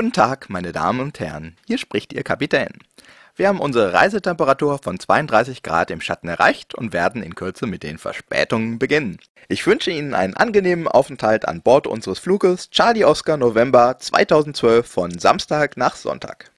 Guten Tag, meine Damen und Herren, hier spricht Ihr Kapitän. Wir haben unsere Reisetemperatur von 32 Grad im Schatten erreicht und werden in Kürze mit den Verspätungen beginnen. Ich wünsche Ihnen einen angenehmen Aufenthalt an Bord unseres Fluges Charlie Oscar November 2012 von Samstag nach Sonntag.